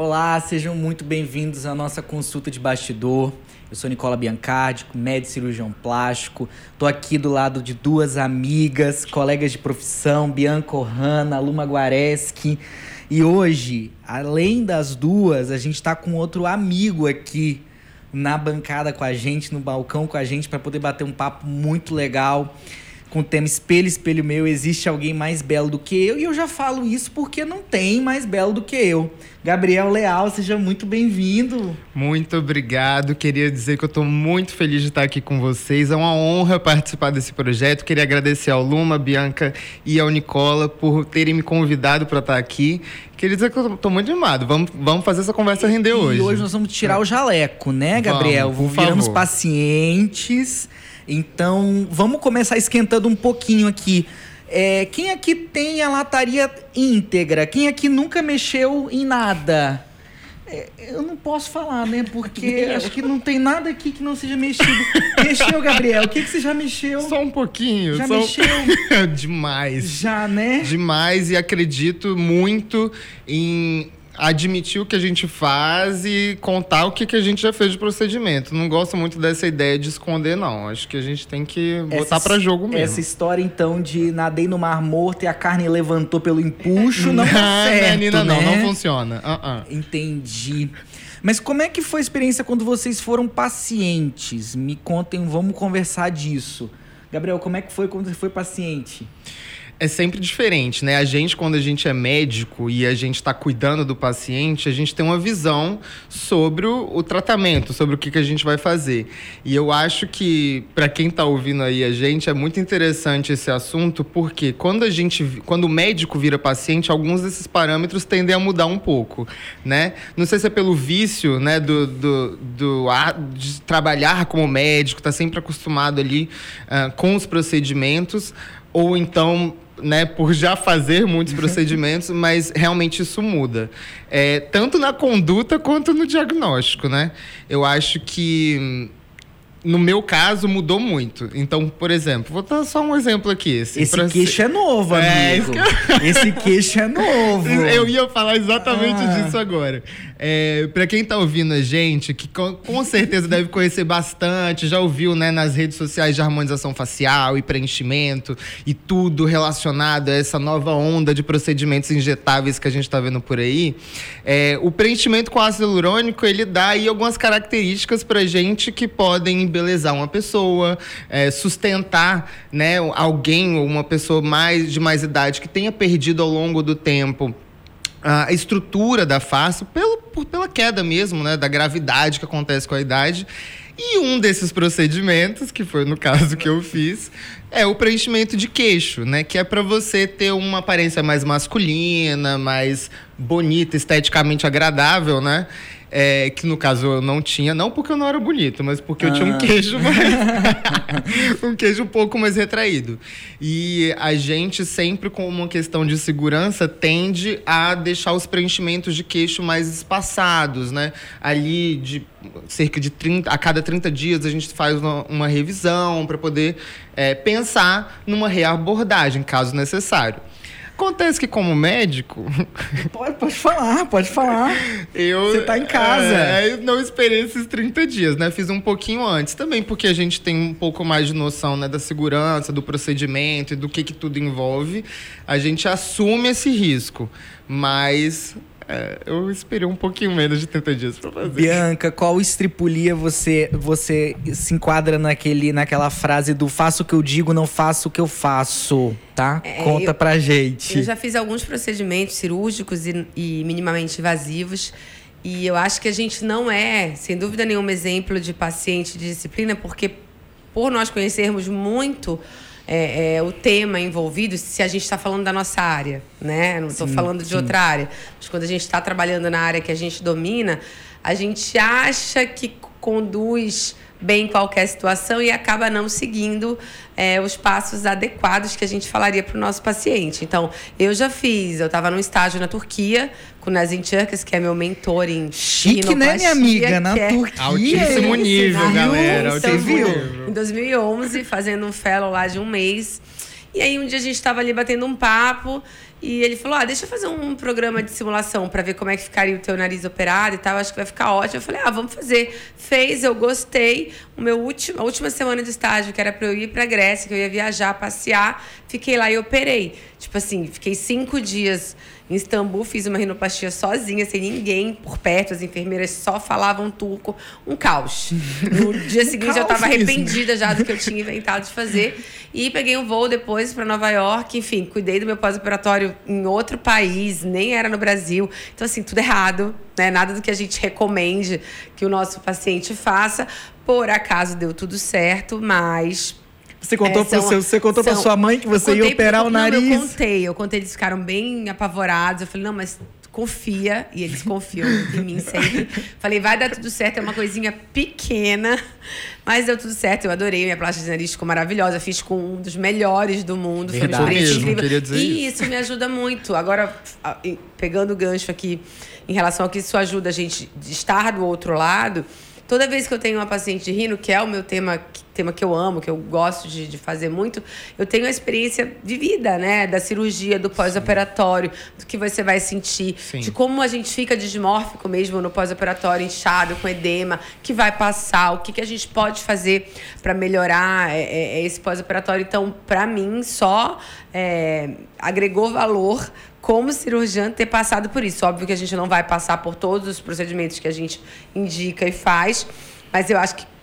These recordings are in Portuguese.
Olá, sejam muito bem-vindos à nossa consulta de bastidor. Eu sou Nicola Biancardi, médico cirurgião plástico. Tô aqui do lado de duas amigas, colegas de profissão, Bianca Ohana, Luma Guareschi. E hoje, além das duas, a gente está com outro amigo aqui na bancada com a gente, no balcão com a gente, para poder bater um papo muito legal com o tema Espelho, Espelho Meu, existe alguém mais belo do que eu? E eu já falo isso porque não tem mais belo do que eu. Gabriel Leal, seja muito bem-vindo. Muito obrigado. Queria dizer que eu estou muito feliz de estar aqui com vocês. É uma honra participar desse projeto. Queria agradecer ao Luma, Bianca e ao Nicola por terem me convidado para estar aqui. Queria dizer que eu estou muito animado. Vamos, vamos fazer essa conversa render e hoje. E hoje nós vamos tirar o jaleco, né, Gabriel? Vamos, por Viramos favor. pacientes então, vamos começar esquentando um pouquinho aqui. É, quem aqui tem a lataria íntegra? Quem aqui nunca mexeu em nada? É, eu não posso falar, né? Porque acho que não tem nada aqui que não seja mexido. Mexeu, Gabriel? O que, que você já mexeu? Só um pouquinho. Já só... mexeu? Demais. Já, né? Demais. E acredito muito em admitir o que a gente faz e contar o que, que a gente já fez de procedimento. Não gosto muito dessa ideia de esconder, não. Acho que a gente tem que botar para jogo mesmo. Essa história, então, de nadei no mar morto e a carne levantou pelo empuxo, não, não tá certo, Nina, né? não, não funciona. Uh -uh. Entendi. Mas como é que foi a experiência quando vocês foram pacientes? Me contem, vamos conversar disso. Gabriel, como é que foi quando você foi paciente? É sempre diferente, né? A gente, quando a gente é médico e a gente está cuidando do paciente, a gente tem uma visão sobre o, o tratamento, sobre o que, que a gente vai fazer. E eu acho que, para quem está ouvindo aí a gente, é muito interessante esse assunto, porque quando a gente, quando o médico vira paciente, alguns desses parâmetros tendem a mudar um pouco, né? Não sei se é pelo vício, né, do, do, do de trabalhar como médico, tá sempre acostumado ali uh, com os procedimentos, ou então né, por já fazer muitos procedimentos, mas realmente isso muda. É, tanto na conduta quanto no diagnóstico, né? Eu acho que no meu caso, mudou muito. Então, por exemplo, vou dar só um exemplo aqui. Assim, Esse queixo ser... é novo, amigo. É, Esse queixo é novo. Eu ia falar exatamente ah. disso agora. É, para quem tá ouvindo a gente, que com, com, certeza deve conhecer bastante, já ouviu né, nas redes sociais de harmonização facial e preenchimento e tudo relacionado a essa nova onda de procedimentos injetáveis que a gente está vendo por aí. É, o preenchimento com ácido hialurônico, ele dá aí algumas características pra gente que podem embelezar uma pessoa, é, sustentar né, alguém ou uma pessoa mais de mais idade que tenha perdido ao longo do tempo a estrutura da face pelo, por, pela queda mesmo, né, da gravidade que acontece com a idade. E um desses procedimentos, que foi no caso que eu fiz, é o preenchimento de queixo, né? Que é para você ter uma aparência mais masculina, mais bonita, esteticamente agradável, né? É, que no caso eu não tinha, não porque eu não era bonito, mas porque eu tinha um ah. queijo mais. um queijo um pouco mais retraído. E a gente, sempre com uma questão de segurança, tende a deixar os preenchimentos de queixo mais espaçados, né? Ali de cerca de 30, a cada 30 dias a gente faz uma, uma revisão para poder é, pensar numa reabordagem, caso necessário. Acontece que, como médico. Pode, pode falar, pode falar. Eu, Você tá em casa. É, eu não esperei esses 30 dias, né? Fiz um pouquinho antes. Também porque a gente tem um pouco mais de noção né, da segurança, do procedimento e do que, que tudo envolve. A gente assume esse risco. Mas é, eu esperei um pouquinho menos de 30 dias pra fazer. Bianca, qual estripulia você você se enquadra naquele, naquela frase do faço o que eu digo, não faço o que eu faço, tá? É, Conta eu, pra gente. Eu já fiz alguns procedimentos cirúrgicos e, e minimamente invasivos. E eu acho que a gente não é, sem dúvida nenhuma, exemplo de paciente de disciplina, porque por nós conhecermos muito é, é, o tema envolvido, se a gente está falando da nossa área, né? Não estou falando de sim. outra área. Mas quando a gente está trabalhando na área que a gente domina, a gente acha que conduz bem qualquer situação e acaba não seguindo é, os passos adequados que a gente falaria para o nosso paciente. Então, eu já fiz, eu estava num estágio na Turquia com Nazim Turkas, que é meu mentor em Chique, né, minha amiga? Na é Turquia. Altíssimo nível, galera. Você viu? Em 2011, fazendo um fellow lá de um mês. E aí um dia a gente estava ali batendo um papo E ele falou: ah, deixa eu fazer um programa de simulação para ver como é que ficaria o teu nariz operado e tal. Acho que vai ficar ótimo. Eu falei: ah, vamos fazer. Fez, eu gostei. O meu último, a última semana de estágio, que era para eu ir para Grécia, que eu ia viajar, passear, fiquei lá e operei. Tipo assim, fiquei cinco dias em Istambul, fiz uma rinoplastia sozinha, sem ninguém por perto, as enfermeiras só falavam turco, um caos. No dia seguinte eu estava arrependida já do que eu tinha inventado de fazer e peguei um voo depois para Nova York, enfim, cuidei do meu pós-operatório em outro país, nem era no Brasil. Então assim, tudo errado, né? Nada do que a gente recomende que o nosso paciente faça. Por acaso deu tudo certo, mas você contou, é, são, seu, você contou são, pra sua mãe que você ia operar pro, o nariz? Não, eu contei, eu contei, eles ficaram bem apavorados. Eu falei, não, mas confia, e eles confiam em mim sempre. Falei, vai dar tudo certo, é uma coisinha pequena, mas deu tudo certo. Eu adorei, minha plástica de nariz ficou maravilhosa. Fiz com um dos melhores do mundo. Verdade. Foi mesmo, incrível. Dizer e isso. isso me ajuda muito. Agora, pegando o gancho aqui em relação ao que isso ajuda a gente de estar do outro lado Toda vez que eu tenho uma paciente de rino, que é o meu tema, tema que eu amo, que eu gosto de, de fazer muito, eu tenho a experiência vivida, né? Da cirurgia, do pós-operatório, do que você vai sentir, Sim. de como a gente fica dismórfico mesmo no pós-operatório, inchado, com edema, que vai passar, o que, que a gente pode fazer para melhorar é, é, é esse pós-operatório. Então, para mim, só é, agregou valor como cirurgiã ter passado por isso. Óbvio que a gente não vai passar por todos os procedimentos que a gente indica e faz, mas eu acho que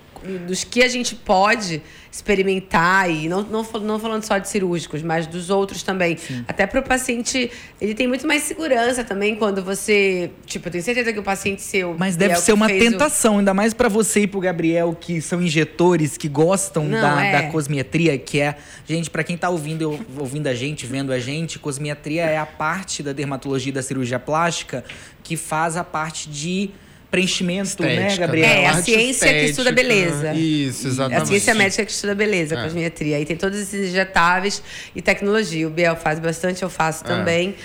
dos que a gente pode experimentar e não, não, não falando só de cirúrgicos, mas dos outros também. Sim. Até para o paciente, ele tem muito mais segurança também quando você, tipo, eu tenho certeza que o paciente seu Mas deve ser uma tentação, o... ainda mais para você e para o Gabriel que são injetores que gostam não, da, é. da cosmetria, que é, gente, para quem está ouvindo, ouvindo a gente, vendo a gente, cosmetria é a parte da dermatologia da cirurgia plástica que faz a parte de preenchimento, né, Estética, né, Gabriel? É, a ciência estética, que estuda beleza. Isso, exatamente. A ciência médica que estuda beleza, é. cosmetria. Aí tem todos esses injetáveis e tecnologia. O Biel faz bastante, eu faço é. também.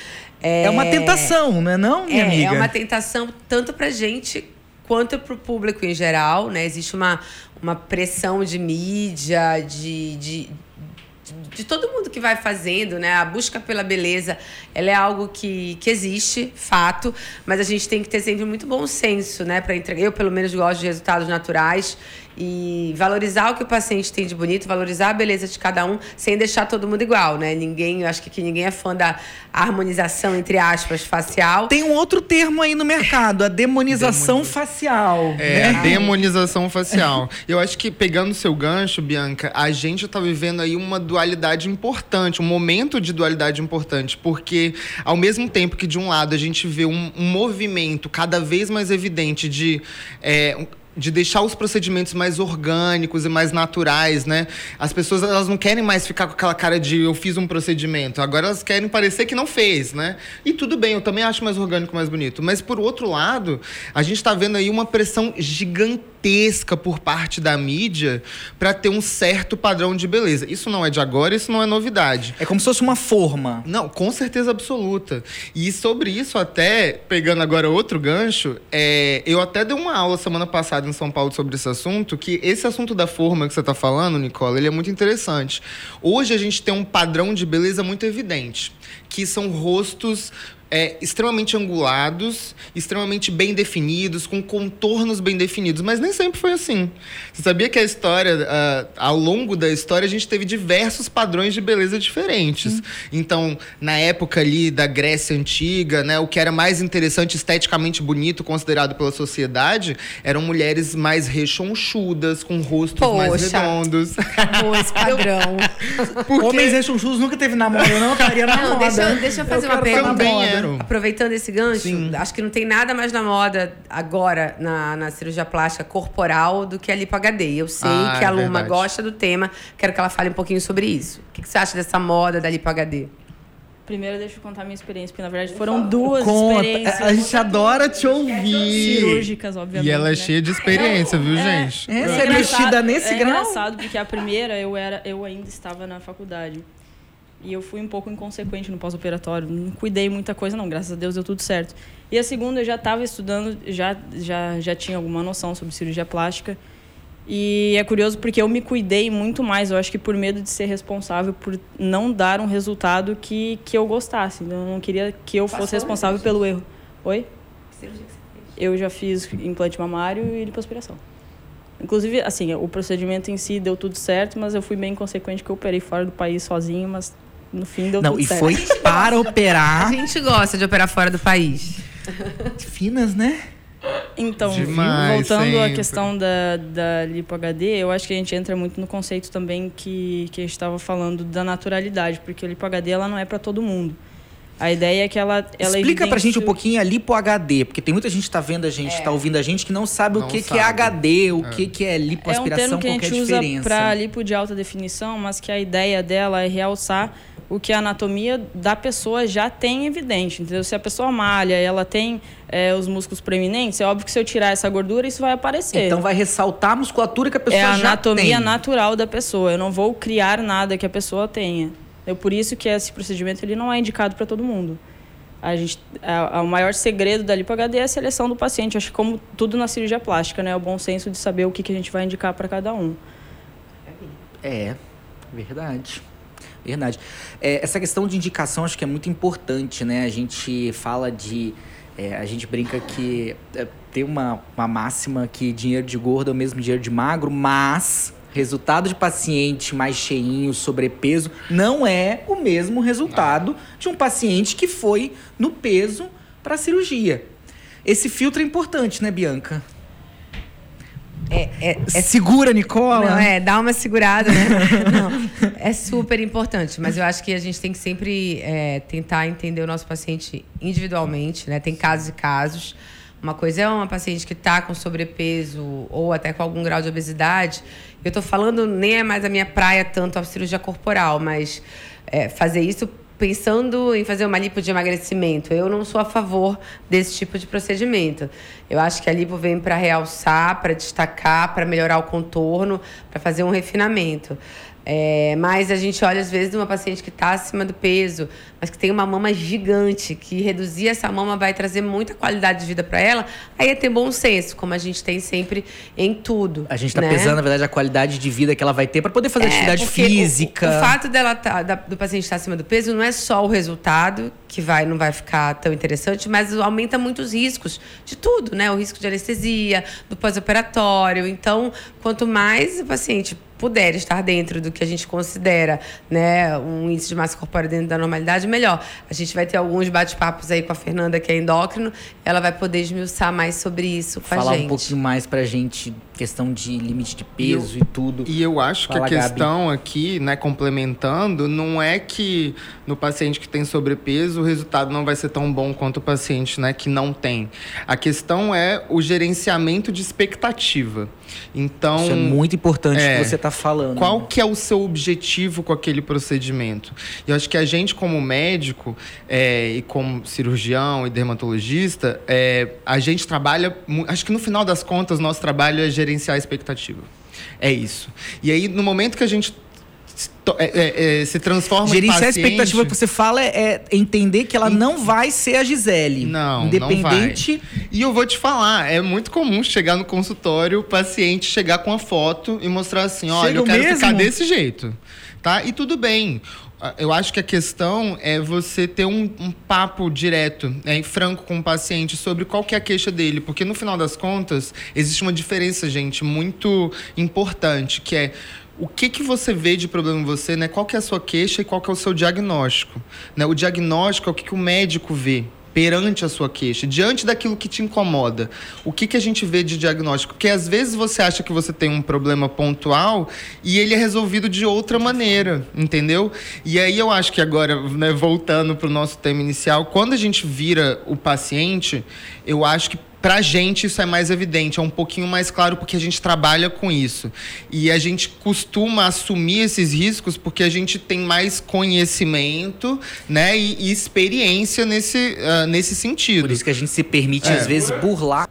É, é uma tentação, não é não, minha é, amiga? É uma tentação tanto pra gente quanto para o público em geral, né? Existe uma, uma pressão de mídia, de, de de todo mundo que vai fazendo, né? A busca pela beleza, ela é algo que, que existe, fato, mas a gente tem que ter sempre muito bom senso, né? Para entregar. Eu, pelo menos, gosto de resultados naturais e valorizar o que o paciente tem de bonito, valorizar a beleza de cada um, sem deixar todo mundo igual, né? Ninguém, eu acho que ninguém é fã da harmonização, entre aspas, facial. Tem um outro termo aí no mercado, a demonização Demoniza... facial. É, né? demonização facial. Eu acho que, pegando o seu gancho, Bianca, a gente está vivendo aí uma dualidade importante, um momento de dualidade importante, porque ao mesmo tempo que, de um lado, a gente vê um, um movimento cada vez mais evidente de é, de deixar os procedimentos mais orgânicos e mais naturais, né? As pessoas elas não querem mais ficar com aquela cara de eu fiz um procedimento, agora elas querem parecer que não fez, né? E tudo bem, eu também acho mais orgânico, mais bonito. Mas por outro lado, a gente está vendo aí uma pressão gigantesca gigantesca por parte da mídia para ter um certo padrão de beleza. Isso não é de agora, isso não é novidade. É como se fosse uma forma. Não, com certeza absoluta. E sobre isso, até, pegando agora outro gancho, é, eu até dei uma aula semana passada em São Paulo sobre esse assunto, que esse assunto da forma que você está falando, Nicola, ele é muito interessante. Hoje a gente tem um padrão de beleza muito evidente, que são rostos é, extremamente angulados, extremamente bem definidos, com contornos bem definidos, mas nem sempre foi assim. Você sabia que a história, uh, ao longo da história, a gente teve diversos padrões de beleza diferentes. Hum. Então, na época ali da Grécia Antiga, né, o que era mais interessante, esteticamente bonito, considerado pela sociedade, eram mulheres mais rechonchudas, com rostos Poxa. mais redondos. Pô, esse padrão. Porque... Homens rechonchudos nunca teve na moda, não, estaria na não, moda. Deixa, deixa eu fazer eu uma pergunta. Aproveitando esse gancho, Sim. acho que não tem nada mais na moda agora na, na cirurgia plástica corporal do que a lipo HD. Eu sei ah, que a é Luma verdade. gosta do tema, quero que ela fale um pouquinho sobre isso. O que, que você acha dessa moda da lipo HD? Primeiro, deixa eu contar minha experiência, porque na verdade foram duas Conta. experiências. A gente adora te ouvir. Cirúrgicas, obviamente. E ela é né? cheia de experiência, viu, é, gente? É, você é mexida nesse é grau? É engraçado, porque a primeira eu, era, eu ainda estava na faculdade. E eu fui um pouco inconsequente no pós-operatório. Não cuidei muita coisa, não. Graças a Deus deu tudo certo. E a segunda, eu já estava estudando, já, já, já tinha alguma noção sobre cirurgia plástica. E é curioso porque eu me cuidei muito mais, eu acho que por medo de ser responsável por não dar um resultado que, que eu gostasse. Eu não queria que eu fosse responsável pelo erro. Oi? Eu já fiz implante mamário e lipoaspiração. Inclusive, assim, o procedimento em si deu tudo certo, mas eu fui bem inconsequente que eu operei fora do país sozinho, mas no fim deu Não, tudo e certo. foi para A operar. gente gosta de operar fora do país. Finas, né? Então, Demais, voltando à sempre. questão da, da Lipo HD, eu acho que a gente entra muito no conceito também que, que a gente estava falando da naturalidade, porque a Lipo HD ela não é para todo mundo. A ideia é que ela, ela Explica pra gente um pouquinho a lipo HD, porque tem muita gente que tá vendo a gente, tá ouvindo a gente, que não sabe o Não que, que é sabe. HD, o que, que é É um lipoaspiração, termo que a é gente a usa diferença. para lipo de alta definição, mas que a ideia dela é realçar o que a anatomia da pessoa já tem evidente, entendeu? Se a pessoa malha, ela tem é, os músculos preeminentes, é óbvio que se eu tirar essa gordura, isso vai aparecer. Então vai ressaltar a musculatura que a pessoa é a já anatomia tem. natural da pessoa. Eu não vou criar nada que a pessoa tenha. É por isso que esse procedimento ele não é indicado para todo mundo. A gente, a, a- o maior segredo da lipo HD é a seleção do paciente. Acho que como tudo na cirurgia plástica, né? O bom senso de saber o que, que a gente vai indicar para cada um. É, verdade. Verdade. É, essa questão de indicação acho que é muito importante, né? A gente fala de. é, a gente brinca que é, tem uma, uma máxima que dinheiro de gordo é o mesmo dinheiro de magro, mas resultado de paciente mais cheinho, sobrepeso, não é o mesmo resultado de um paciente que foi no peso para cirurgia. Esse filtro é importante, né, Bianca? É, é, é Segura, Nicola. Não, é, dá uma segurada, né? Não, é super importante, mas eu acho que a gente tem que sempre é, tentar entender o nosso paciente individualmente, né? Tem casos e casos. Uma coisa é uma paciente que está com sobrepeso ou até com algum grau de obesidade. Eu tô falando, nem é mais a minha praia tanto a cirurgia corporal, mas é, fazer isso pensando em fazer uma lipo de emagrecimento. Eu não sou a favor desse tipo de procedimento. Eu acho que a lipo vem para realçar, para destacar, para melhorar o contorno, para fazer um refinamento. É, mas a gente olha, às vezes, uma paciente que está acima do peso, mas que tem uma mama gigante, que reduzir essa mama vai trazer muita qualidade de vida para ela, aí é ter bom senso, como a gente tem sempre em tudo. A gente tá né? pesando, na verdade, a qualidade de vida que ela vai ter para poder fazer É, atividade porque o- física. O, fato dela tá, da- do paciente estar acima do peso não é só o resultado, que vai, não vai ficar tão interessante, mas aumenta muito os riscos de tudo, né? O risco de anestesia, do pós-operatório. Então, quanto mais o paciente puder estar dentro do que a gente considera, né, um índice de massa corpórea dentro da normalidade, melhor. A gente vai ter alguns bate-papos aí com a Fernanda, que é endócrino, ela vai poder esmiuçar mais sobre isso com Falar a gente. um pouquinho mais pra gente, questão de limite de peso e, tudo. E eu acho Fala, que a Gabi. questão aqui, né, complementando, não é que no paciente que tem sobrepeso o resultado não vai ser tão bom quanto o paciente, né, que não tem. A questão é o gerenciamento de expectativa. Então, Isso é muito importante é. que você tá falando. qual que é o seu objetivo com aquele procedimento? E eu acho que a gente, como médico é, e como cirurgião e dermatologista, é, a gente trabalha. Acho que no final das contas, nosso trabalho é gerenciar a expectativa. É isso. E aí, no momento que a gente é, é, é, se transforma Gerenciar em a paciente, expectativa que você fala é, é entender que ela não vai ser a Gisele. Não, Independente. não. E eu vou te falar, é muito comum chegar no consultório, o paciente chegar com a foto e mostrar assim, olha, Chega eu quero mesmo? ficar desse jeito, tá? E tudo bem. Ah, Eu acho que a questão é você ter um, um papo direto né, e franco com o paciente sobre qual que é a queixa dele. Porque no final das contas, existe uma diferença, gente, muito importante, que é o que, que você vê de problema em você, né? Qual que é a sua queixa e qual que é o seu diagnóstico. Né? O diagnóstico é o que, que o médico vê perante a sua queixa, diante daquilo que te incomoda. O que, que a gente vê de diagnóstico? Porque às vezes você acha que você tem um problema pontual e ele é resolvido de outra maneira, entendeu? E aí eu acho que agora, né, voltando para o nosso tema inicial, quando a gente vira o paciente, eu acho que Pra gente isso é mais evidente, é um pouquinho mais claro porque a gente trabalha com isso. E a gente costuma assumir esses riscos porque a gente tem mais conhecimento, né, e, e experiência nesse, ah, nesse sentido. Por isso que a gente se permite, É. às vezes, burlar.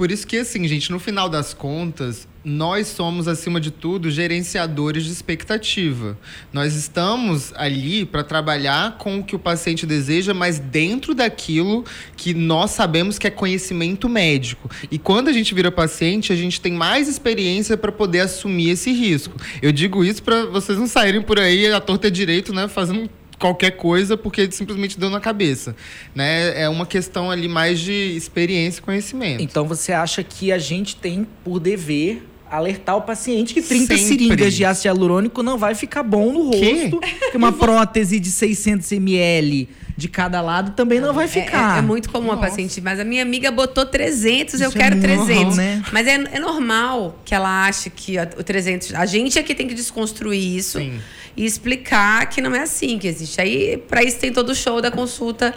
Por isso que, assim, gente, no final das contas, nós somos, acima de tudo, gerenciadores de expectativa. Nós estamos ali para trabalhar com o que o paciente deseja, mas dentro daquilo que nós sabemos que é conhecimento médico. E quando a gente vira paciente, a gente tem mais experiência para poder assumir esse risco. Eu digo isso para vocês não saírem por aí a torta direito, né, fazendo qualquer coisa porque simplesmente deu na cabeça, né? É uma questão ali mais de experiência e conhecimento. Então você acha que a gente tem por dever alertar o paciente que 30 Sempre. seringas de ácido hialurônico não vai ficar bom no rosto, que uma prótese de 600 ml de cada lado também não vai É- ficar. É, é muito comum a Nossa. paciente, mas a minha amiga botou 300, eu Isso é quero normal, 300. né? Mas é, é normal que ela ache que a- o 300. A gente é que tem que desconstruir isso Sim. e explicar que não é assim que existe. Aí, para isso, tem todo o show da consulta,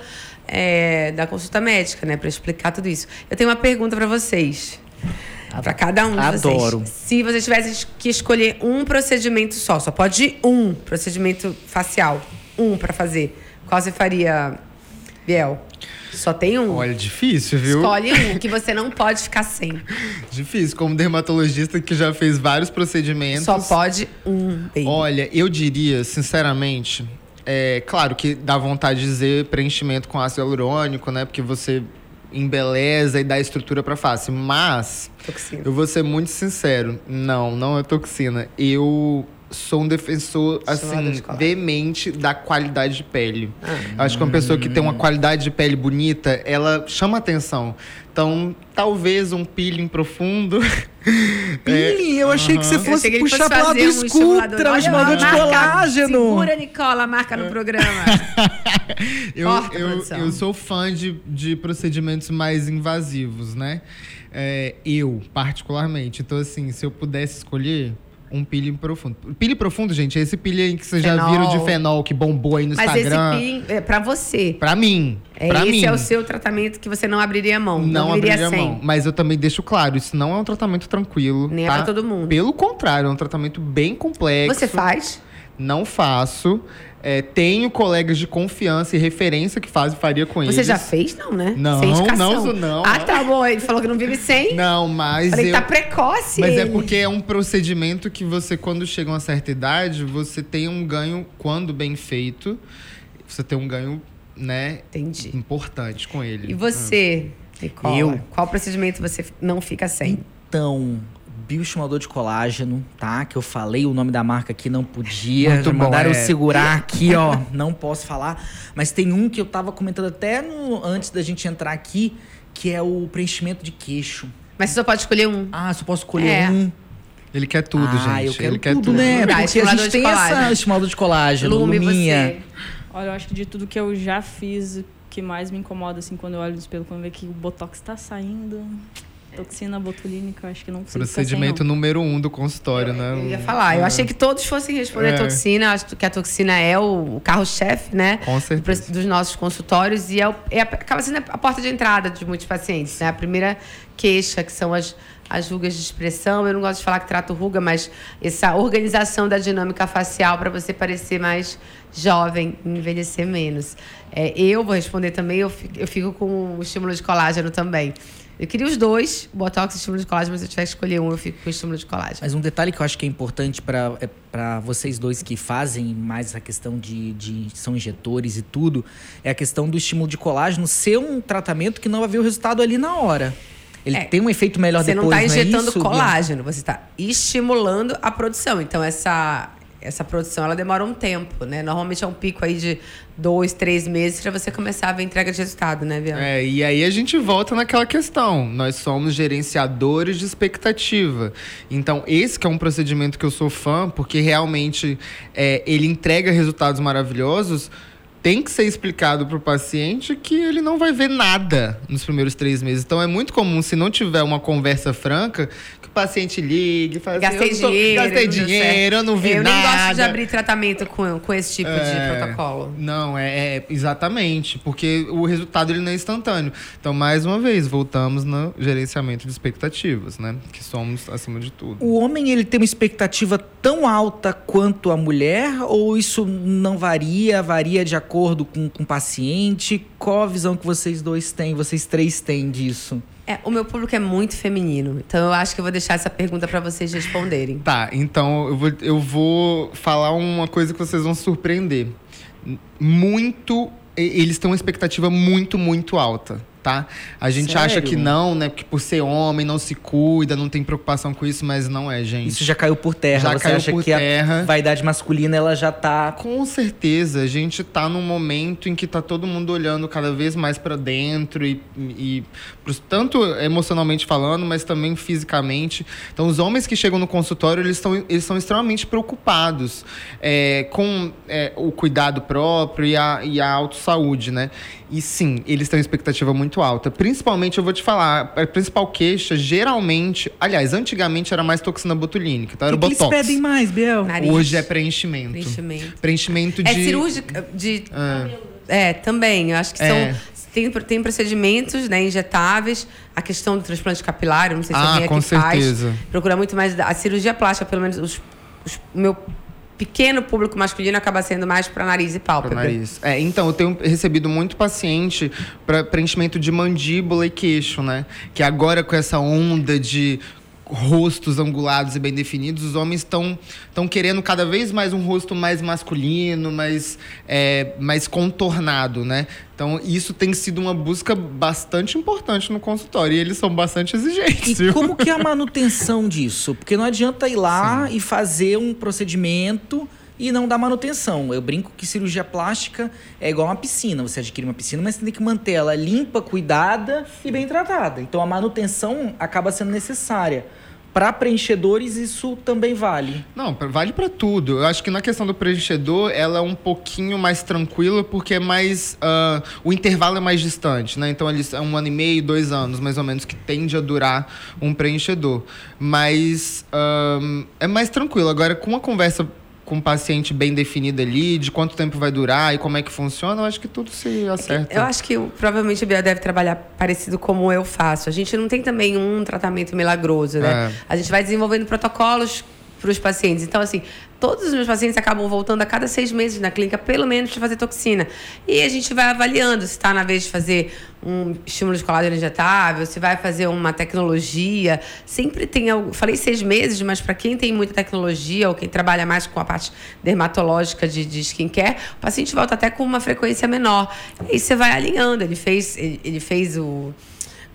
é, da consulta médica, né? Para explicar tudo isso. Eu tenho uma pergunta para vocês. Para cada um de Adoro. vocês. Se vocês tivessem que escolher um procedimento só, só pode ir um procedimento facial, um para fazer. Qual você faria, Biel? Só tem um. Olha, difícil, viu? Escolhe um que você não pode ficar sem. Difícil. Como dermatologista que já fez vários procedimentos. Só pode um, baby. Olha, eu diria, sinceramente, é claro que dá vontade de dizer preenchimento com ácido hialurônico, né? Porque você embeleza e dá estrutura pra face. Mas Toxina. eu vou ser muito sincero, não, não é toxina. Eu sou um defensor Estimulador assim veemente da qualidade de pele. Ah. Acho que uma pessoa que tem uma qualidade de pele bonita, ela chama atenção. Então, talvez um peeling profundo. Peeling, eu achei que você fosse que puxar fosse pro lado do fazer um de colágeno. Segura, Nicola, marca no programa. Eu, Corta, eu, eu sou fã de, de procedimentos mais invasivos, né? É, eu, particularmente. Então, assim, se eu pudesse escolher um peeling profundo. Peeling profundo, gente, é esse peeling que vocês já viram de fenol que bombou aí no Mas esse Instagram. peeling é pra você. Pra mim. É, pra esse mim. é o seu tratamento que você não abriria mão. Não, Não abriria sem. mão. Mas eu também deixo claro, isso não é um tratamento tranquilo. Nem é tá? pra todo mundo. Pelo contrário, é um tratamento bem complexo. Você faz? Não faço. É, tenho colegas de confiança e referência que fazem, faria com eles. Você já fez? Não, né? Não, sem indicação. não, não. Ah, tá bom. Ele falou que não vive sem. Não, mas Falei, eu... tá precoce. Mas é ele. porque é um procedimento que você, quando chega a uma certa idade, você tem um ganho, quando bem feito, você tem um ganho, né, Entendi. importante com ele. E você, Nicola? Eu? Qual procedimento você não fica sem? Então, bioestimulador de colágeno, tá? Que eu falei o nome da marca aqui, não podia. Muito bom, mandaram eu é. segurar aqui, ó. Não posso falar. Mas tem um que eu tava comentando até no- antes da gente entrar aqui, que é o preenchimento de queixo. Mas você só pode escolher um. Ah, só posso escolher É. um. Ele quer tudo, ah, gente. eu quero ele quer tudo, tudo. né? Porque a gente de tem colágeno. essa estimulador de colágeno, Lume, luminha. você. Olha, eu acho que de tudo que eu já fiz, o que mais me incomoda, assim, quando eu olho no espelho, quando eu vejo que o Botox tá saindo, toxina botulínica, eu acho que não consigo sem, Procedimento não. número um do consultório, né? Eu ia falar. Eu achei que todos fossem responder É. toxina. Acho que a toxina é o, carro-chefe, né? Com certeza. Dos nossos consultórios. E é, o- é a- acaba sendo a porta de entrada de muitos pacientes, né? A primeira queixa, que são as, as rugas de expressão. Eu não gosto de falar que trato ruga, mas essa organização da dinâmica facial para você parecer mais jovem e envelhecer menos. É, eu vou responder também, eu fico, eu fico com o estímulo de colágeno também. Eu queria os dois, Botox e estímulo de colágeno, mas se eu tiver que escolher um, eu fico com o estímulo de colágeno. Mas um detalhe que eu acho que é importante para é, pra vocês dois que fazem mais a questão de, de são injetores e tudo, é a questão do estímulo de colágeno ser um tratamento que não vai ver o resultado ali na hora. Ele É. tem um efeito melhor Você depois, não está é injetando isso, Bia? colágeno, você está estimulando a produção. Então, essa, essa produção ela demora um tempo, né? Normalmente é um pico aí de dois, três meses para você começar a ver entrega de resultado, né, Bianca? É, e aí a gente volta naquela questão. Nós somos gerenciadores de expectativa. Então, esse que é um procedimento que eu sou fã, porque realmente é, ele entrega resultados maravilhosos. Tem que ser explicado para o paciente que ele não vai ver nada nos primeiros três meses. Então é muito comum, se não tiver uma conversa franca, paciente ligue e fale Gastei assim, eu não tô- dinheiro. gastei dinheiro, eu não vi eu nada. nem gosto de abrir tratamento com, com esse tipo de É, protocolo. Não, é, é exatamente, porque o resultado ele não é instantâneo. Então, mais uma vez, voltamos no gerenciamento de expectativas, né? Que somos acima de tudo. O homem ele tem uma expectativa tão alta quanto a mulher ou isso não varia, varia de acordo acordo com, com o paciente? Qual a visão que vocês dois têm, vocês três têm disso? É, o meu público é muito feminino, então eu acho que eu vou deixar essa pergunta para vocês responderem. Tá, então eu vou, eu vou falar uma coisa que vocês vão surpreender. Muito. Eles têm uma expectativa muito, muito alta tá? A gente Sério? acha que não, né? Porque por ser homem não se cuida, não tem preocupação com isso, mas não é, gente. Isso já caiu por terra. Já Você caiu acha por que terra. a vaidade masculina ela já tá Com certeza, a gente tá num momento em que tá todo mundo olhando cada vez mais para dentro e, e tanto emocionalmente falando, mas também fisicamente. Então, os homens que chegam no consultório, eles estão eles são extremamente preocupados é, com é, o cuidado próprio e a, e a autossaúde, né? E sim, eles têm uma expectativa muito alta. Principalmente, eu vou te falar, a principal queixa, geralmente, aliás, antigamente era mais toxina botulínica, então era que o botox. Que eles pedem mais, Biel? Nariz. Hoje é preenchimento. Preenchimento. Preenchimento é de. É cirúrgica de. Ah. É, também. Eu acho que são. É. Tem, tem procedimentos né, injetáveis, a questão do transplante capilar, eu não sei se ah, alguém com aqui certeza. faz. Procura muito mais. A cirurgia plástica, pelo menos, os, os, meu pequeno público masculino acaba sendo mais para nariz e pálpebra. nariz. É, então, eu tenho recebido muito paciente para preenchimento de mandíbula e queixo, né? Que agora com essa onda de rostos angulados e bem definidos, os homens estão estão querendo cada vez mais um rosto mais masculino, mais, é, mais contornado, né? Então, isso tem sido uma busca bastante importante no consultório. E eles são bastante exigentes. E como que é a manutenção disso? Porque não adianta ir lá Sim. e fazer um procedimento e não dar manutenção. Eu brinco que cirurgia plástica é igual uma piscina. Você adquire uma piscina, mas você tem que manter ela limpa, cuidada e bem tratada. Então a manutenção acaba sendo necessária. Para preenchedores, isso também vale. Não, vale para tudo. Eu acho que na questão do preenchedor, ela é um pouquinho mais tranquila, porque é mais. Uh, o intervalo é mais distante, né? Então, é um ano e meio, dois anos, mais ou menos, que tende a durar um preenchedor. Mas uh, é mais tranquilo. Agora, com uma conversa com um paciente bem definido ali, de quanto tempo vai durar e como é que funciona, eu acho que tudo se acerta. Eu acho que provavelmente a Bia deve trabalhar parecido como eu faço. A gente não tem também um tratamento milagroso, né? É. A gente vai desenvolvendo protocolos para os pacientes. Então, assim, todos os meus pacientes acabam voltando a cada seis meses na clínica, pelo menos, para fazer toxina. E a gente vai avaliando se está na vez de fazer um estímulo de colágeno injetável, se vai fazer uma tecnologia. Sempre tem algo. Falei seis meses, mas para quem tem muita tecnologia ou quem trabalha mais com a parte dermatológica de, de skincare, o paciente volta até com uma frequência menor. E aí você vai alinhando. Ele fez, ele, ele fez o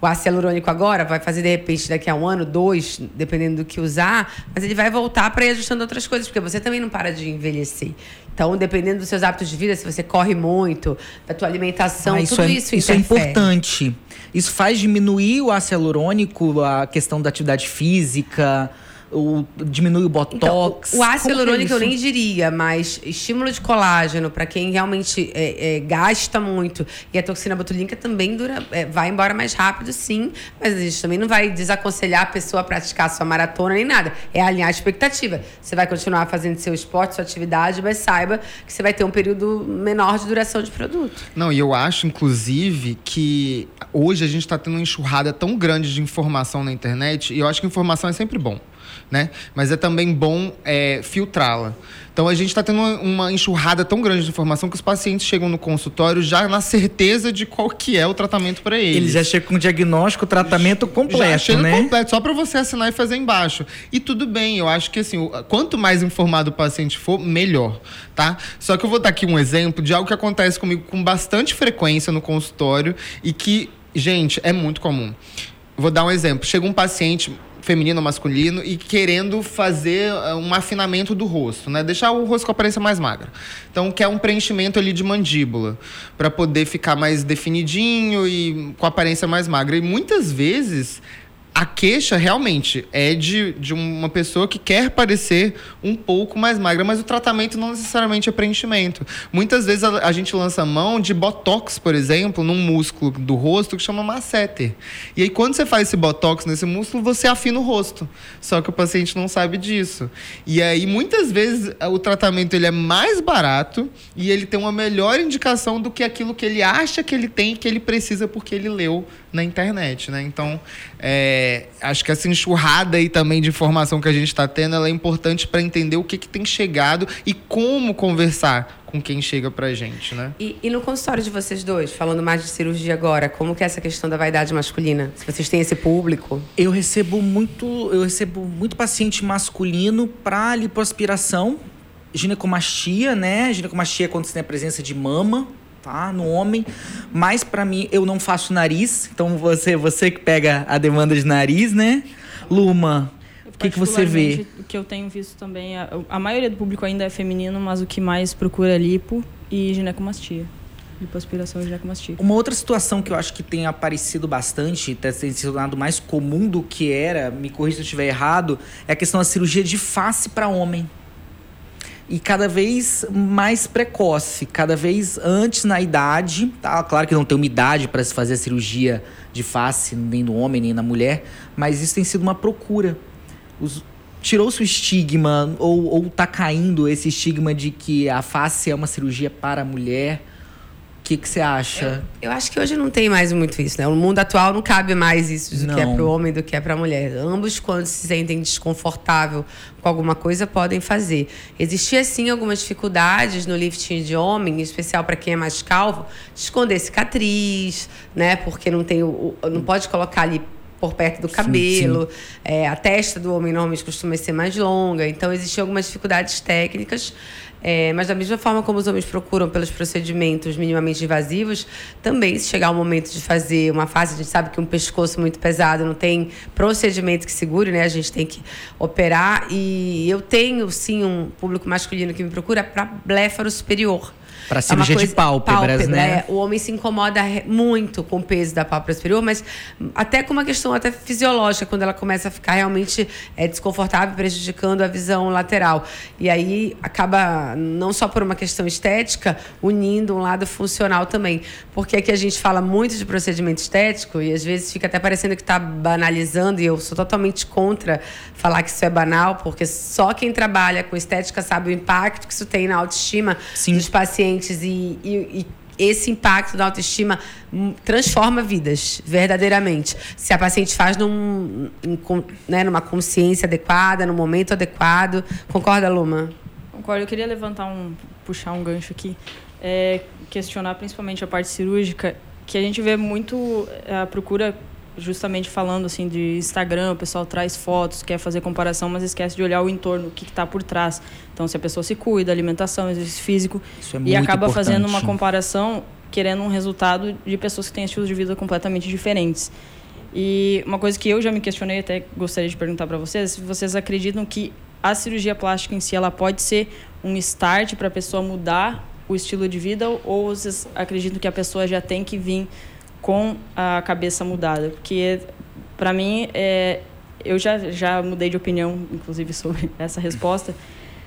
o ácido hialurônico agora, vai fazer de repente daqui a um ano, dois, dependendo do que usar, mas ele vai voltar para ir ajustando outras coisas, porque você também não para de envelhecer. Então, dependendo dos seus hábitos de vida, se você corre muito, da tua alimentação, ah, isso tudo é, isso Isso é importante. Isso faz diminuir o ácido hialurônico, a questão da atividade física o, diminui o botox. Então, o ácido é hialurônico é eu nem diria, mas estímulo de colágeno para quem realmente é, é, gasta muito e a toxina botulínica também dura, é, vai embora mais rápido, sim, mas a gente também não vai desaconselhar a pessoa a praticar sua maratona nem nada. É alinhar a expectativa. Você vai continuar fazendo seu esporte, sua atividade, mas saiba que você vai ter um período menor de duração de produto. Não, e eu acho, inclusive, que hoje a gente está tendo uma enxurrada tão grande de informação na internet, e eu acho que informação é sempre bom né? Mas é também bom é, filtrá-la. Então a gente está tendo uma, uma, enxurrada tão grande de informação que os pacientes chegam no consultório já na certeza de qual que é o tratamento para eles. Eles já chegam com o diagnóstico, tratamento completo, já chega né? completo, só para você assinar e fazer embaixo. E tudo bem, eu acho que assim, quanto mais informado o paciente for, melhor, tá? Só que eu vou dar aqui um exemplo de algo que acontece comigo com bastante frequência no consultório e que, gente, é muito comum. Vou dar um exemplo. Chega um paciente feminino masculino e querendo fazer eh, um afinamento do rosto, né? Deixar o rosto com a aparência mais magra. Então, quer um preenchimento ali de mandíbula para poder ficar mais definidinho e com a aparência mais magra. E muitas vezes a queixa realmente é de, de uma pessoa que quer parecer um pouco mais magra, mas o tratamento não necessariamente é preenchimento. Muitas vezes a, a gente lança mão de botox, por exemplo, num músculo do rosto que chama masseter. E aí, quando você faz esse botox nesse músculo, você afina o rosto. Só que o paciente não sabe disso. E aí, muitas vezes, o tratamento ele é mais barato e ele tem uma melhor indicação do que aquilo que ele acha que ele tem que ele precisa porque ele leu na internet, né? Então, é é, acho que essa enxurrada aí também de informação que a gente está tendo, ela é importante para entender o que, que tem chegado e como conversar com quem chega pra gente, né? E, e, no consultório de vocês dois, falando mais de cirurgia agora, como que é essa questão da vaidade masculina? Se vocês têm esse público? Eu recebo muito, eu recebo muito paciente masculino para lipoaspiração, ginecomastia, né? Ginecomastia é quando você tem a presença de mama, tá? No homem. Mas para mim eu não faço nariz, então você, você que pega a demanda de nariz, né? Luma, o que, que você vê? O que eu tenho visto também, a, a maioria do público ainda é feminino, mas o que mais procura é lipo e ginecomastia. Lipoaspiração e ginecomastia. Uma outra situação que eu acho que tem aparecido bastante, tem se tornado mais comum do que era, me corrija se eu estiver errado, é a questão da cirurgia de face para homem e cada vez mais precoce, cada vez antes na idade. Tá? Claro que não tem uma idade para se fazer a cirurgia de face, nem no homem, nem na mulher, mas isso tem sido uma procura. Tirou-se o estigma, ou, ou tá caindo esse estigma de que a face é uma cirurgia para a mulher que, que você acha? Eu, eu, acho que hoje não tem mais muito isso, né? O mundo atual não cabe mais isso do não. que é para o homem do que é para a mulher. Ambos, quando se sentem desconfortável com alguma coisa, podem fazer. Existia, sim, algumas dificuldades no lifting de homem, em especial para quem é mais calvo, de esconder cicatriz, né? Porque não tem o, não pode colocar ali por perto do cabelo. Sim, sim. É, a testa do homem normalmente costuma ser mais longa. Então, existiam algumas dificuldades técnicas. É, mas da mesma forma como os homens procuram pelos procedimentos minimamente invasivos, também se chegar o momento de fazer uma fase, a gente sabe que um pescoço muito pesado não tem procedimento que segure, né? A gente tem que operar e eu tenho sim um público masculino que me procura para bléfaro superior. Para cirurgia é de pálpebras, pálpebra, né? É, o homem se incomoda muito com o peso da pálpebra superior, mas até com uma questão até fisiológica, quando ela começa a ficar realmente é, desconfortável, prejudicando a visão lateral. E aí acaba, não só por uma questão estética, unindo um lado funcional também. Porque aqui a gente fala muito de procedimento estético e às vezes fica até parecendo que está banalizando, e eu sou totalmente contra falar que isso é banal, porque só quem trabalha com estética sabe o impacto que isso tem na autoestima Sim. dos pacientes e, e, e esse impacto da autoestima transforma vidas, verdadeiramente. Se a paciente faz num, né, numa consciência adequada, no momento adequado. Concorda, Luma? Concordo. Eu queria levantar um, puxar um gancho aqui, é, questionar principalmente a parte cirúrgica, que a gente vê muito é, a procura justamente falando assim de Instagram, o pessoal traz fotos, quer fazer comparação, mas esquece de olhar o entorno, o que está por trás. Então, se a pessoa se cuida, alimentação, exercício físico, é e acaba importante. fazendo uma comparação, querendo um resultado de pessoas que têm estilos de vida completamente diferentes. E uma coisa que eu já me questionei, até gostaria de perguntar para vocês, se vocês acreditam que a cirurgia plástica em si ela pode ser um start para a pessoa mudar o estilo de vida ou vocês acreditam que a pessoa já tem que vir com a cabeça mudada. Porque, para mim, é, eu já, já mudei de opinião, inclusive, sobre essa resposta.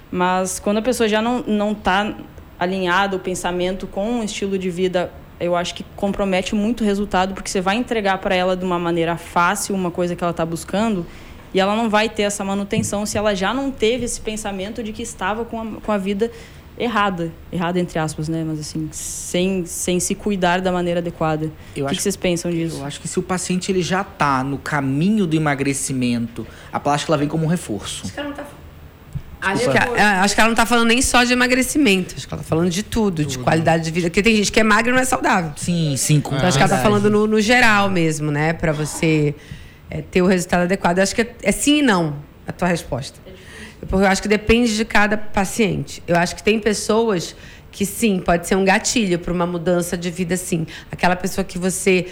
Mas quando a pessoa já não não está alinhada o pensamento com um estilo de vida, eu acho que compromete muito o resultado, porque você vai entregar para ela de uma maneira fácil uma coisa que ela está buscando e ela não vai ter essa manutenção se ela já não teve esse pensamento de que estava com a, com a vida errada, errada entre aspas, né? Mas assim, sem, sem se cuidar da maneira adequada. Eu o que, que, vocês pensam disso? Eu acho que se o paciente ele já está no caminho do emagrecimento, a plástica ela vem como um reforço. Acho que ela não tá Acho que, ela, acho que ela não está falando nem só de emagrecimento, acho que ela está falando de tudo, tudo, de qualidade de vida. Porque tem gente que é magra e não é saudável. Sim, sim. Com então, acho que ela está falando no, no, geral mesmo, né? Para você é, ter o resultado adequado. Eu acho que é, é sim e não a tua resposta. Porque eu acho que depende de cada paciente. Eu acho que tem pessoas que sim, pode ser um gatilho para uma mudança de vida, sim. Aquela pessoa que você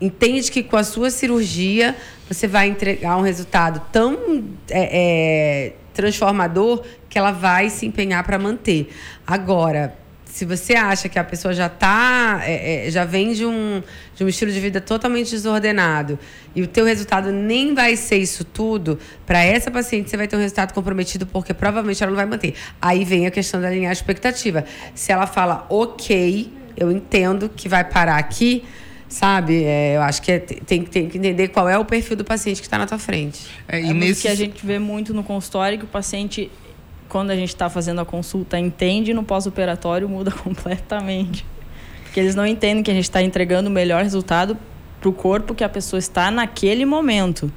entende que com a sua cirurgia você vai entregar um resultado tão é, é, transformador que ela vai se empenhar para manter. Agora, se você acha que a pessoa já tá, é, é, já vem de um, de um estilo de vida totalmente desordenado e o teu resultado nem vai ser isso tudo, para essa paciente você vai ter um resultado comprometido porque provavelmente ela não vai manter. Aí vem a questão da alinhar a expectativa. Se ela fala, ok, eu entendo que vai parar aqui, sabe? É, eu acho que é, tem, tem que entender qual é o perfil do paciente que está na tua frente. É, e é nesse... que a gente vê muito no consultório que o paciente quando a gente está fazendo a consulta, entende no pós-operatório muda completamente. Porque eles não entendem que a gente está entregando o melhor resultado para o corpo que a pessoa está naquele momento.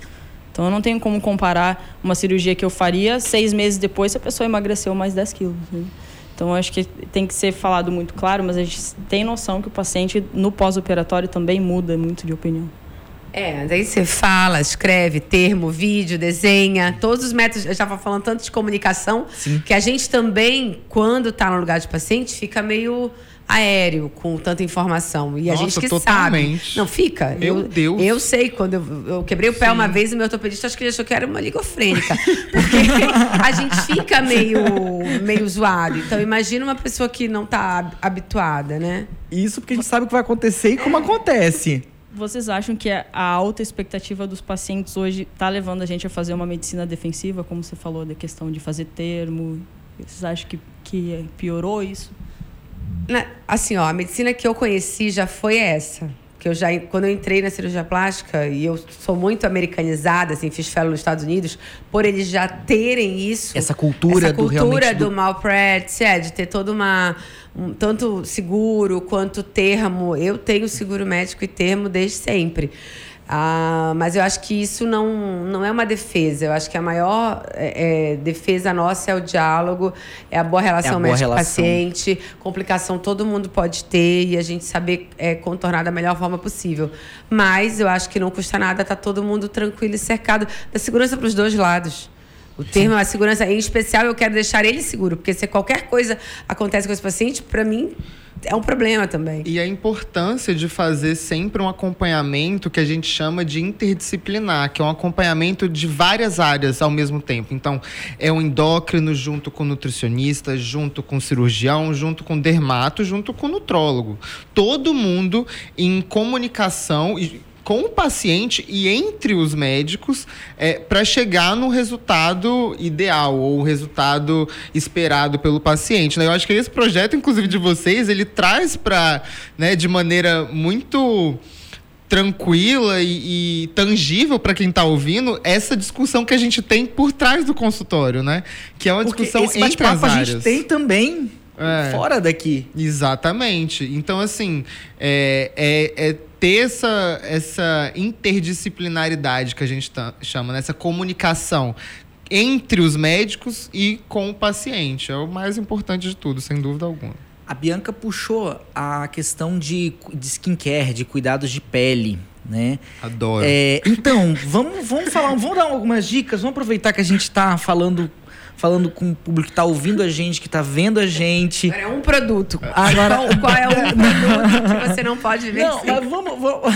Então eu não tenho como comparar uma cirurgia que eu faria seis meses depois se a pessoa emagreceu mais 10 quilos. Né? Então acho que tem que ser falado muito claro, mas a gente tem noção que o paciente no pós-operatório também muda muito de opinião. É, daí você fala, escreve, termo, vídeo, desenha, todos os métodos. Eu estava falando tanto de comunicação, Sim. que a gente também, quando está no lugar de paciente, fica meio aéreo com tanta informação. E Nossa, a gente que totalmente. sabe. Não, fica. Meu eu, Deus. Eu sei, quando eu, eu quebrei o pé Sim. uma vez, o meu ortopedista acho que ele achou que era uma ligofrênica. Porque a gente fica meio, meio zoado. Então, imagina uma pessoa que não está habituada, né? Isso porque a gente sabe o que vai acontecer e como acontece. Vocês acham que a alta expectativa dos pacientes hoje está levando a gente a fazer uma medicina defensiva, como você falou, da questão de fazer termo? Vocês acham que, que piorou isso? Assim, ó, a medicina que eu conheci já foi essa. Que eu já, quando eu entrei na cirurgia plástica, e eu sou muito americanizada, assim, fiz fellow nos Estados Unidos, por eles já terem isso. Essa cultura essa do cultura do, do malpractice, é, de ter toda uma. Um, tanto seguro quanto termo. Eu tenho seguro médico e termo desde sempre. Ah, mas eu acho que isso não, não é uma defesa. Eu acho que a maior é, é, defesa nossa é o diálogo, é a boa relação é médico-paciente. Complicação todo mundo pode ter e a gente saber é, contornar da melhor forma possível. Mas eu acho que não custa nada estar tá todo mundo tranquilo e cercado da segurança para os dois lados. O termo, a segurança, em especial, eu quero deixar ele seguro, porque se qualquer coisa acontece com esse paciente, para mim, é um problema também. E a importância de fazer sempre um acompanhamento que a gente chama de interdisciplinar, que é um acompanhamento de várias áreas ao mesmo tempo. Então, é o endócrino junto com nutricionista, junto com cirurgião, junto com dermato, junto com nutrólogo. Todo mundo em comunicação e com o paciente e entre os médicos é, para chegar no resultado ideal ou o resultado esperado pelo paciente. Né? Eu acho que esse projeto, inclusive de vocês, ele traz para, né, de maneira muito tranquila e, e tangível para quem está ouvindo essa discussão que a gente tem por trás do consultório, né? Que é uma Porque discussão esse entre as áreas. a gente tem também é. fora daqui. Exatamente. Então, assim, é, é, é ter essa, essa interdisciplinaridade que a gente tá, chama, né? essa comunicação entre os médicos e com o paciente. É o mais importante de tudo, sem dúvida alguma. A Bianca puxou a questão de, de skincare, de cuidados de pele. Né? Adoro. É, então, vamos, vamos falar, vamos dar algumas dicas, vamos aproveitar que a gente está falando falando com o público que está ouvindo a gente, que está vendo a gente. Agora é um produto. Agora, qual, qual é um produto que você não pode ver? Não, mas vamos. vamos...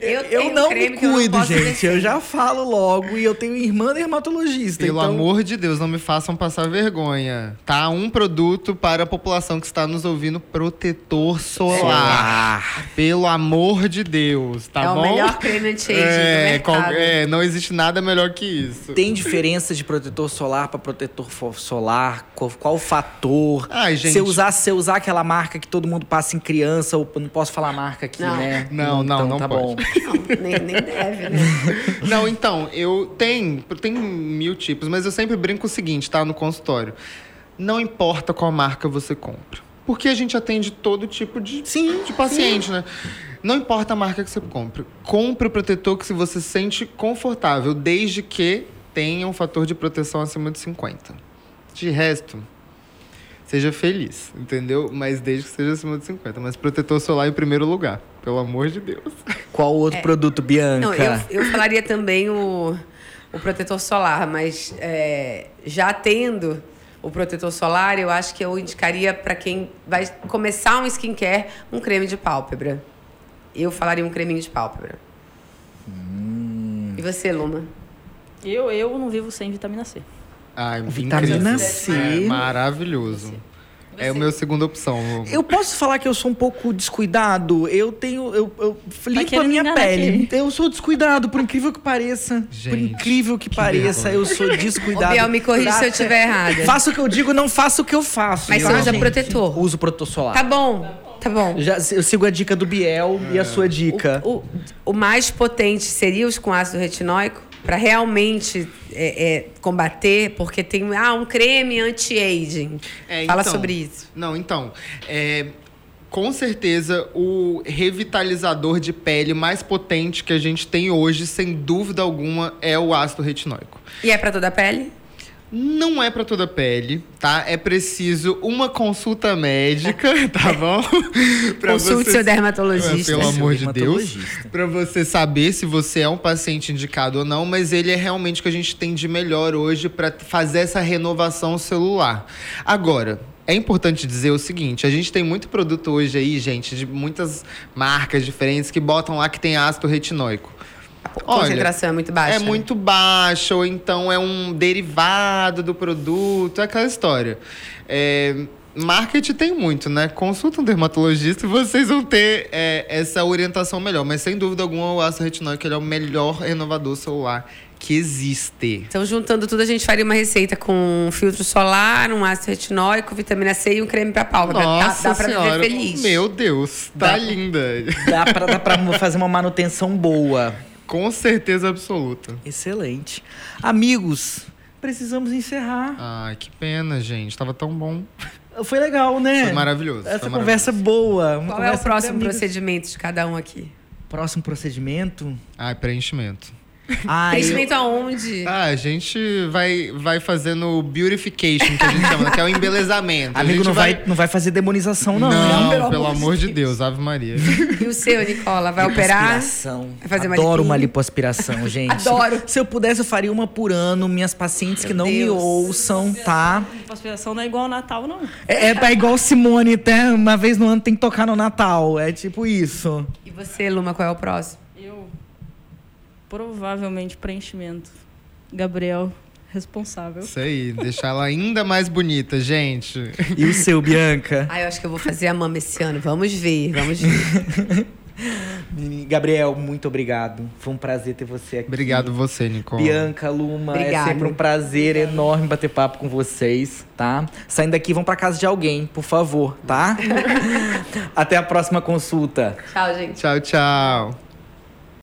eu, eu não me cuido, não gente. Eu já falo logo e eu tenho irmã dermatologista. Pelo então... amor de Deus, não me façam passar vergonha. Tá? Um produto para a população que está nos ouvindo: protetor solar. solar. Pelo amor de Deus, tá é bom? É o melhor creme anti-aging é, qual, é, não existe nada melhor que isso. Tem diferença de protetor solar para protetor solar? Qual, qual o fator? Ai, gente. Se eu, usar, se eu usar aquela marca que todo mundo passa em criança, ou não posso falar marca aqui, não. né? Não, não, então, não tá pode. bom. Não, nem, nem deve, né? não, então, eu tenho, tem mil tipos, mas eu sempre brinco o seguinte, tá? No consultório. Não importa qual marca você compra. Porque a gente atende todo tipo de, sim, de paciente, sim. né? Não importa a marca que você compra. Compre o protetor que se você se sente confortável, desde que tenha um fator de proteção acima de 50. De resto, seja feliz, entendeu? Mas desde que seja acima de 50. Mas protetor solar em primeiro lugar, pelo amor de Deus. Qual outro é, produto, Bianca? Não, eu, eu falaria também o, o protetor solar, mas é, já tendo o protetor solar, eu acho que eu indicaria para quem vai começar um skincare um creme de pálpebra. Eu falaria um creminho de pálpebra. Hum. E você, Luma? Eu, eu não vivo sem vitamina C. Ai, vitamina C. É maravilhoso. É a minha segunda opção. Eu posso falar que eu sou um pouco descuidado? Eu tenho. Eu, eu limpo tá a minha pele. Aqui. Eu sou descuidado, por incrível que pareça. Gente, por incrível que, que pareça, eu sou descuidado. Biel, me corrija se eu estiver errada. Faço o que eu digo, não faço o que eu faço. Mas você usa protetor? Uso protetor solar. Tá bom. Tá bom. Já, eu sigo a dica do Biel é. e a sua dica. O, o, o mais potente seria os com ácido retinóico? Para realmente é, é, combater, porque tem ah, um creme anti-aging. É, Fala então, sobre isso. Não, então. É, com certeza, o revitalizador de pele mais potente que a gente tem hoje, sem dúvida alguma, é o ácido retinóico. E é para toda a pele? Não é para toda a pele, tá? É preciso uma consulta médica, tá bom? Consulte você... seu dermatologista. Pelo amor de Deus. Para você saber se você é um paciente indicado ou não, mas ele é realmente o que a gente tem de melhor hoje para fazer essa renovação celular. Agora, é importante dizer o seguinte: a gente tem muito produto hoje aí, gente, de muitas marcas diferentes que botam lá que tem ácido retinóico. A concentração Olha, é muito baixa. É muito baixa, ou então é um derivado do produto, é aquela história. É, marketing tem muito, né? Consulta um dermatologista e vocês vão ter é, essa orientação melhor. Mas sem dúvida alguma, o ácido retinóico é o melhor renovador celular que existe. Então, juntando tudo, a gente faria uma receita com filtro solar, um ácido retinóico, vitamina C e um creme para pálpebra. Nossa dá, dá pra senhora. viver feliz. Meu Deus, tá dá, linda. Dá pra, dá pra fazer uma manutenção boa. Com certeza absoluta. Excelente. Amigos, precisamos encerrar. Ai, que pena, gente. Tava tão bom. Foi legal, né? Foi maravilhoso. Essa foi conversa maravilhoso. boa. Qual é o próximo procedimento de cada um aqui? Próximo procedimento? Ah, preenchimento. Ah, Preenchimento eu... aonde? Ah, a gente vai, vai fazendo beautification, que a gente chama, né? que é o embelezamento. Amigo, não vai... vai... não vai fazer demonização, não. Não, não pelo, pelo, amor de Deus. Deus, Ave Maria. E o seu, Nicola? Vai operar? Vai fazer Adoro uma lipoaspiração, gente. Adoro. Se eu pudesse, eu faria uma por ano. Minhas pacientes Meu que não Deus. me ouçam, tá? Lipoaspiração não é igual ao Natal, não. É, é, é igual Simone, até uma vez no ano tem que tocar no Natal. É tipo isso. E você, Luma, qual é o próximo? Provavelmente preenchimento. Gabriel, responsável. Isso aí, deixar ela ainda mais bonita, gente. E o seu, Bianca? Ah, eu acho que eu vou fazer a mama esse ano. Vamos ver, vamos ver. Gabriel, muito obrigado. Foi um prazer ter você aqui. Obrigado você, Nicole. Bianca, Luma, Obrigada. é sempre um prazer Obrigada. enorme bater papo com vocês, tá? Saindo daqui, vão para casa de alguém, por favor, tá? Até a próxima consulta. Tchau, gente. Tchau, tchau.